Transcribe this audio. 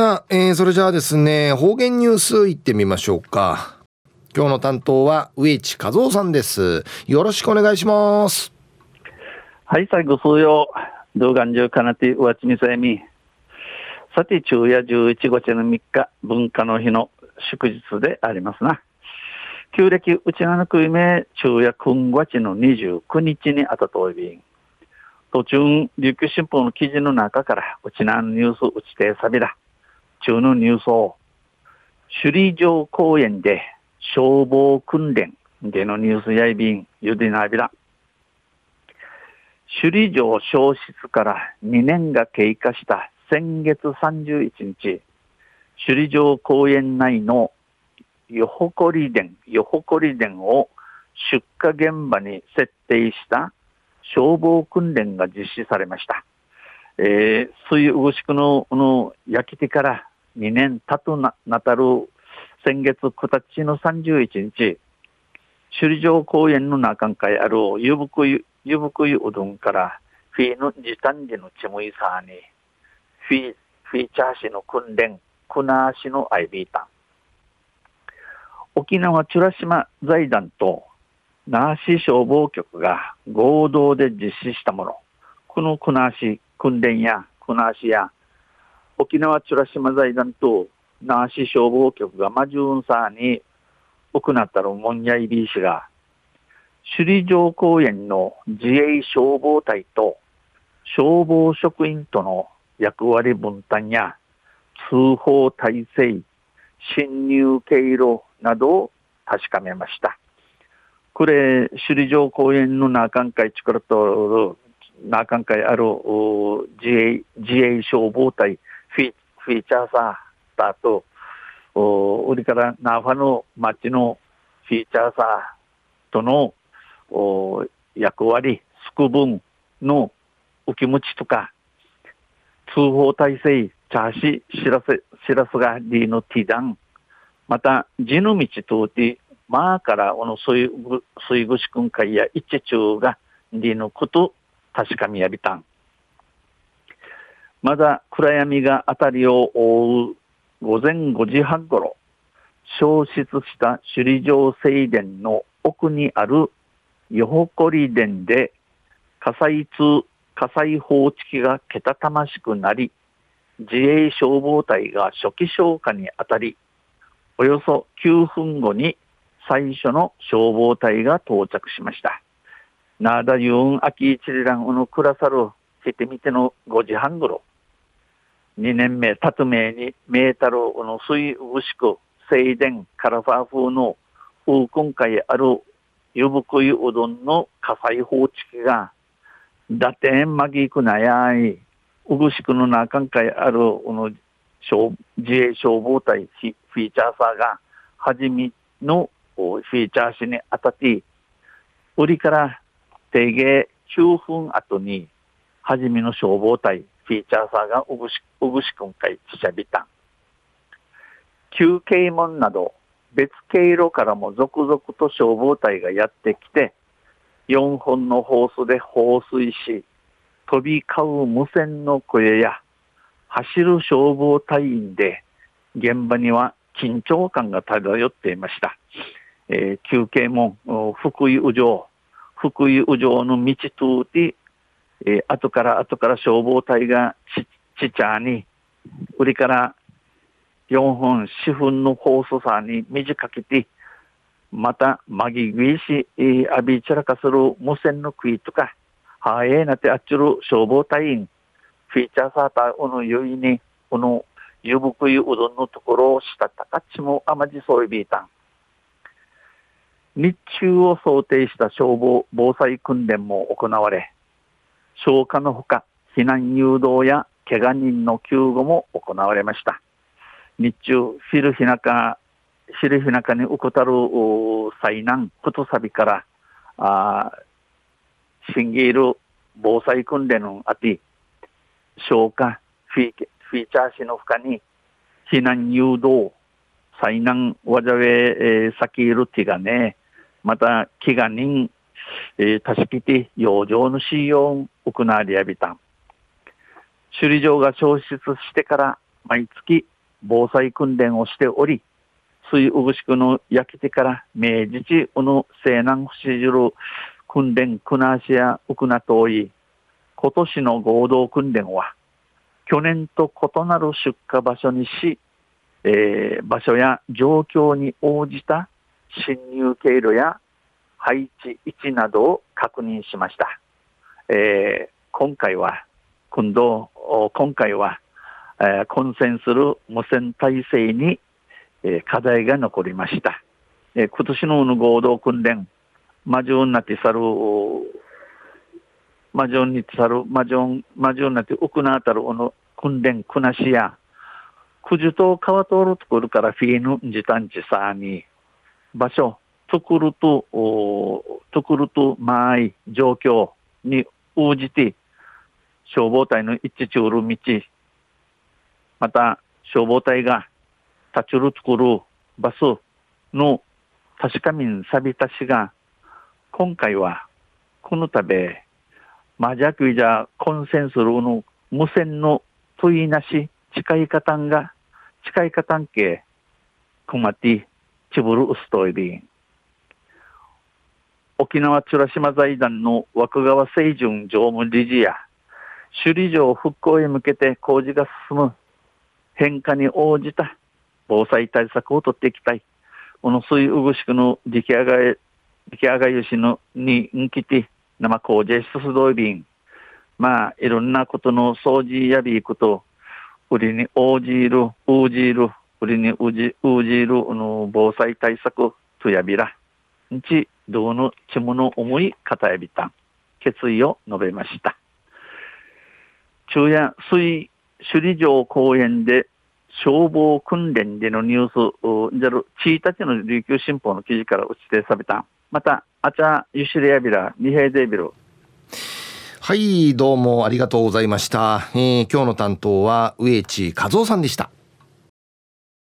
さあ、えー、それじゃあですね、方言ニュースいってみましょうか。今日の担当は植地和夫さんです。よろしくお願いします。はい、最後数曜、動画中かなてうわちみさえみ。さて、昼夜11月の3日、文化の日の祝日でありますな。旧暦うちなのくいめ、昼夜今月の29日にあたといびん。途中、琉球新報の記事の中から、うちなのニュースうちてさびら。中のニュースを、首里城公園で消防訓練でのニュースやいびん、ゆでなびら。首里城消失から2年が経過した先月31日、首里城公園内のよほこり殿、よほこり殿を出火現場に設定した消防訓練が実施されました。えー、水うしくのの焼き手から2年経とななたる先月9日の31日、首里城公園の中会あるゆぶくゆ、ゆぶくゆうどんからフィーの時短時のちむいさに、フィー、フィーチャー市の訓練、クナー市のアイビータン。沖縄美ら島財団と那覇市消防局が合同で実施したもの。このクナー市訓練やクナー市や沖縄美ら島財団と那覇市消防局がマジュンサーに行ったるもんやいびいしが首里城公園の自衛消防隊と消防職員との役割分担や通報体制、侵入経路などを確かめました。これ、首里城公園の中間地からと、中間ある自衛、自衛消防隊フィフィーチャーさ、スタート、お売りからナファの町のフィーチャーさとのお役割、すく分の浮き持ちとか、通報体制、チャーシ、知らせ、知らせがリーのティダン、また、地の道通って、まあから、この水水ぐしくん会や一中がリーのこと確かみやびたん。まだ暗闇が辺りを覆う午前5時半ごろ、消失した首里城正殿の奥にあるよほこり殿で火災通、火災報知器がけたたましくなり、自衛消防隊が初期消火にあたり、およそ9分後に最初の消防隊が到着しました。なだゆんあきいちりらんうぬくらさるしてみての5時半ごろ、2年目、たつめにメータルの水うしく、静電、カラファー風の風今回あるゆぶくいうどんの火災報知器が、打点まぎくなやい、うぐしくの中かいある、この、自衛消防隊フィーチャーさが、はじめのフィーチャーしにあたって、売りから定芸9分後に、はじめの消防隊フィーチャーさがうぐし、うぐしくんかいちしゃびたん。休憩門など別経路からも続々と消防隊がやってきて、4本のホースで放水し、飛び交う無線の声や、走る消防隊員で、現場には緊張感が漂っていました。えー、休憩門、福井宇城、福井宇城の道通って、えー、後から後から消防隊がち、ちちゃに、売りから4本四分のホースさに短けて、また、まぎぐいし、えあびちらかする無線の食いとか、はえなてあっちゅる消防隊員、フィーチャーサーター、おのゆいに、このゆぶくゆうどんのところをしたたかちもあまじそういびいたん。日中を想定した消防防災訓練も行われ、消火のほか、避難誘導や怪我人の救護も行われました。日中、昼日中、昼日中にうこたる災難、ことさびから、あ審議いる防災訓練のあて、消火、フィフィーチャーしの負荷に、避難誘導、災難、わざべ、えー、先いる手がね、また、飢餓人、えー、たしきて、養生の使用を行われやびた。首里城が消失してから毎月防災訓練をしており、水うぐしくの焼き手から明治地うぬ西南不死じる訓練くなしやうくなとおい、今年の合同訓練は、去年と異なる出荷場所にし、えー、場所や状況に応じた侵入経路や配置位置などを確認しました。えー、今回は、今度、今回は、えー、混戦する無線体制に、えー、課題が残りました。えー、今年の合同訓練、魔女になって去る、魔女に去る、魔女、魔女になって奥のあたるの訓練、くなしや、くじと川通るところからフィーヌ時短地さに、場所、作ると、作ると、まい、状況に応じて、消防隊の一致中る道、また消防隊が立ちる作るバスの確かみんさびたしが、今回は、このたべ、マジャクイじゃ混戦するの無線の問いなし、近い方が、近い方んけ、くまて、ちぶるうすといり。沖縄美ら島財団の枠川清純常務理事や、首里城復興へ向けて工事が進む変化に応じた防災対策を取っていきたい。この水うぐしくの出来上がり、出来上がりしのにんきて、生工事しすどいびん。まあ、いろんなことの掃除やびいこと、売りに応じる、応じる、売りに応じ応じるの防災対策とやびら。んち、どうのちもの思い方やびたん。決意を述べました。昼夜水首里城公園で消防訓練でのニュース、じゃる、1日の琉球新報の記事から打ち出された。また、あちゃ、ゆしれやびら、二平デビル。はい、どうもありがとうございました。えー、今日の担当は、植地和夫さんでした。